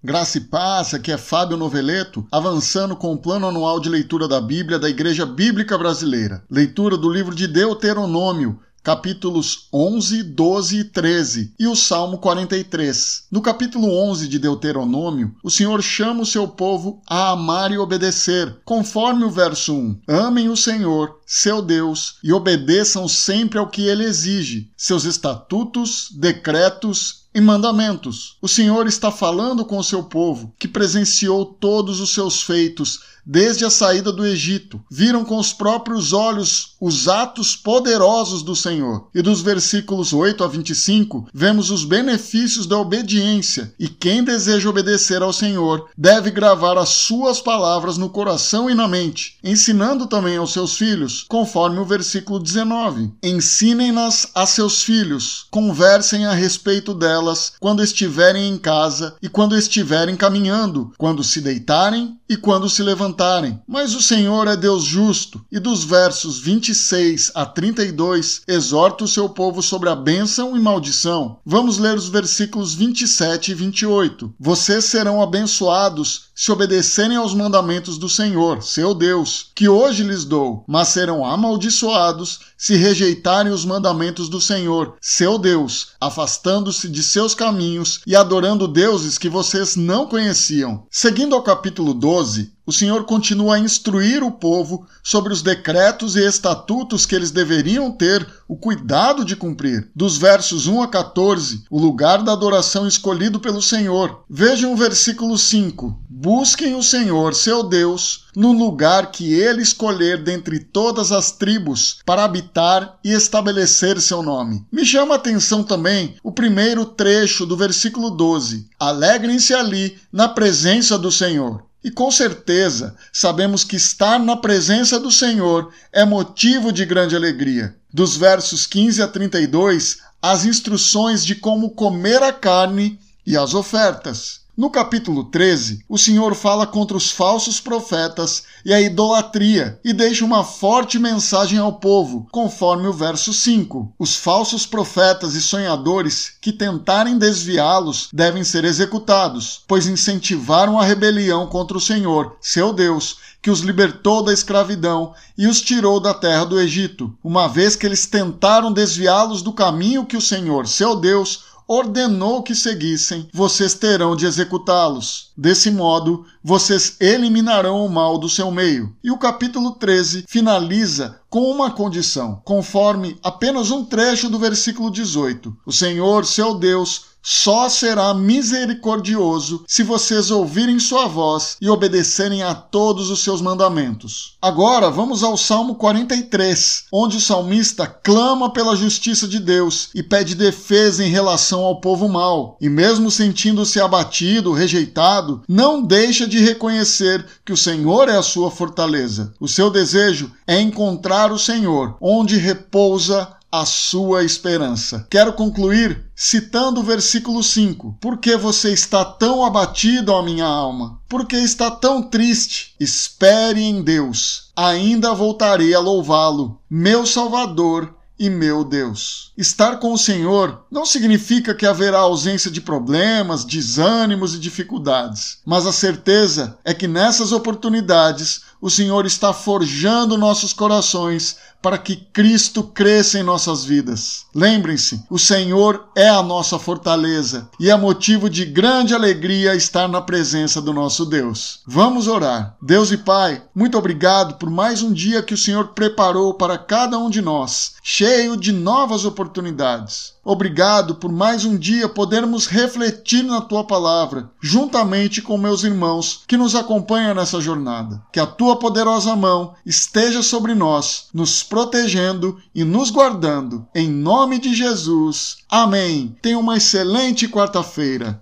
Graça e paz, aqui é Fábio Noveleto, avançando com o plano anual de leitura da Bíblia da Igreja Bíblica Brasileira. Leitura do livro de Deuteronômio, capítulos 11, 12 e 13 e o Salmo 43. No capítulo 11 de Deuteronômio, o Senhor chama o seu povo a amar e obedecer, conforme o verso 1. Amem o Senhor, seu Deus, e obedeçam sempre ao que ele exige, seus estatutos, decretos e mandamentos. O Senhor está falando com o seu povo, que presenciou todos os seus feitos desde a saída do Egito. Viram com os próprios olhos os atos poderosos do Senhor. E dos versículos 8 a 25, vemos os benefícios da obediência. E quem deseja obedecer ao Senhor deve gravar as suas palavras no coração e na mente, ensinando também aos seus filhos, conforme o versículo 19. Ensinem-nas a seus filhos, conversem a respeito delas quando estiverem em casa e quando estiverem caminhando, quando se deitarem e quando se levantarem. Mas o Senhor é Deus justo. E dos versos 26 a 32, exorta o seu povo sobre a bênção e maldição. Vamos ler os versículos 27 e 28. Vocês serão abençoados se obedecerem aos mandamentos do Senhor, seu Deus, que hoje lhes dou, mas serão amaldiçoados se rejeitarem os mandamentos do Senhor, seu Deus, afastando-se de seus caminhos e adorando deuses que vocês não conheciam. Seguindo ao capítulo 12, o Senhor continua a instruir o povo sobre os decretos e estatutos que eles deveriam ter o cuidado de cumprir. Dos versos 1 a 14, o lugar da adoração escolhido pelo Senhor. Vejam o versículo 5. Busquem o Senhor, seu Deus, no lugar que ele escolher dentre todas as tribos para habitar e estabelecer seu nome. Me chama a atenção também o primeiro trecho do versículo 12. Alegrem-se ali na presença do Senhor. E com certeza sabemos que estar na presença do Senhor é motivo de grande alegria. Dos versos 15 a 32, as instruções de como comer a carne e as ofertas. No capítulo 13, o Senhor fala contra os falsos profetas e a idolatria e deixa uma forte mensagem ao povo, conforme o verso 5. Os falsos profetas e sonhadores que tentarem desviá-los devem ser executados, pois incentivaram a rebelião contra o Senhor, seu Deus, que os libertou da escravidão e os tirou da terra do Egito, uma vez que eles tentaram desviá-los do caminho que o Senhor, seu Deus, ordenou que seguissem, vocês terão de executá-los. Desse modo, vocês eliminarão o mal do seu meio. E o capítulo 13 finaliza com uma condição, conforme apenas um trecho do versículo 18. O Senhor, seu Deus, só será misericordioso se vocês ouvirem sua voz e obedecerem a todos os seus mandamentos. Agora vamos ao Salmo 43, onde o salmista clama pela justiça de Deus e pede defesa em relação ao povo mau. E mesmo sentindo-se abatido, rejeitado, não deixa de reconhecer que o Senhor é a sua fortaleza. O seu desejo é encontrar o Senhor, onde repousa a sua esperança. Quero concluir citando o versículo 5. Por que você está tão abatido, ó minha alma? Por que está tão triste? Espere em Deus. Ainda voltarei a louvá-lo, meu Salvador e meu Deus. Estar com o Senhor não significa que haverá ausência de problemas, desânimos e dificuldades, mas a certeza é que nessas oportunidades o Senhor está forjando nossos corações para que Cristo cresça em nossas vidas. Lembrem-se, o Senhor é a nossa fortaleza e é motivo de grande alegria estar na presença do nosso Deus. Vamos orar. Deus e Pai, muito obrigado por mais um dia que o Senhor preparou para cada um de nós, cheio de novas oportunidades. Obrigado por mais um dia podermos refletir na tua palavra, juntamente com meus irmãos que nos acompanham nessa jornada. Que a tua poderosa mão esteja sobre nós, nos protegendo e nos guardando. Em nome de Jesus. Amém. Tenha uma excelente quarta-feira.